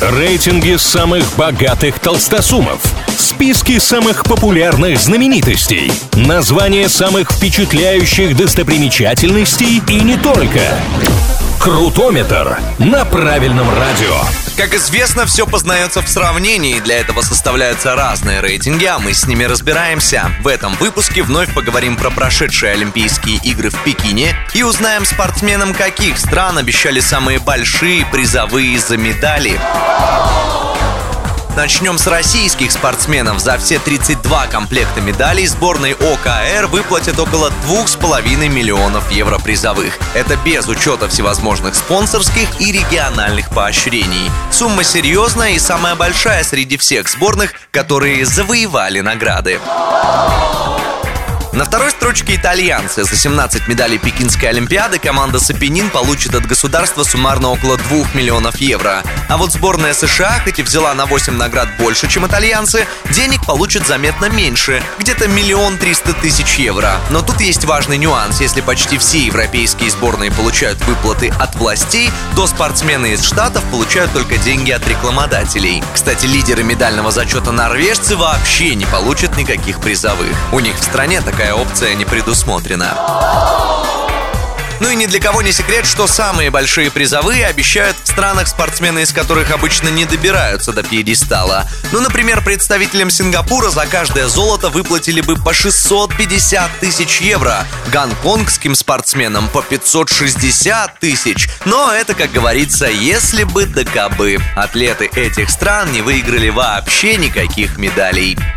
Рейтинги самых богатых толстосумов. Списки самых популярных знаменитостей. Названия самых впечатляющих достопримечательностей и не только. Крутометр на правильном радио. Как известно, все познается в сравнении, для этого составляются разные рейтинги, а мы с ними разбираемся. В этом выпуске вновь поговорим про прошедшие Олимпийские игры в Пекине и узнаем спортсменам, каких стран обещали самые большие призовые за медали. Начнем с российских спортсменов. За все 32 комплекта медалей сборной ОКР выплатят около 2,5 миллионов евро призовых. Это без учета всевозможных спонсорских и региональных поощрений. Сумма серьезная и самая большая среди всех сборных, которые завоевали награды. На второй строчке итальянцы. За 17 медалей Пекинской Олимпиады команда Сапенин получит от государства суммарно около 2 миллионов евро. А вот сборная США, хоть и взяла на 8 наград больше, чем итальянцы, денег получит заметно меньше, где-то миллион триста тысяч евро. Но тут есть важный нюанс. Если почти все европейские сборные получают выплаты от властей, то спортсмены из Штатов получают только деньги от рекламодателей. Кстати, лидеры медального зачета норвежцы вообще не получат никаких призовых. У них в стране такая опция не предусмотрена. Ну и ни для кого не секрет, что самые большие призовые обещают в странах, спортсмены из которых обычно не добираются до пьедестала. Ну, например, представителям Сингапура за каждое золото выплатили бы по 650 тысяч евро, гонконгским спортсменам по 560 тысяч. Но это, как говорится, если бы да кабы. Атлеты этих стран не выиграли вообще никаких медалей.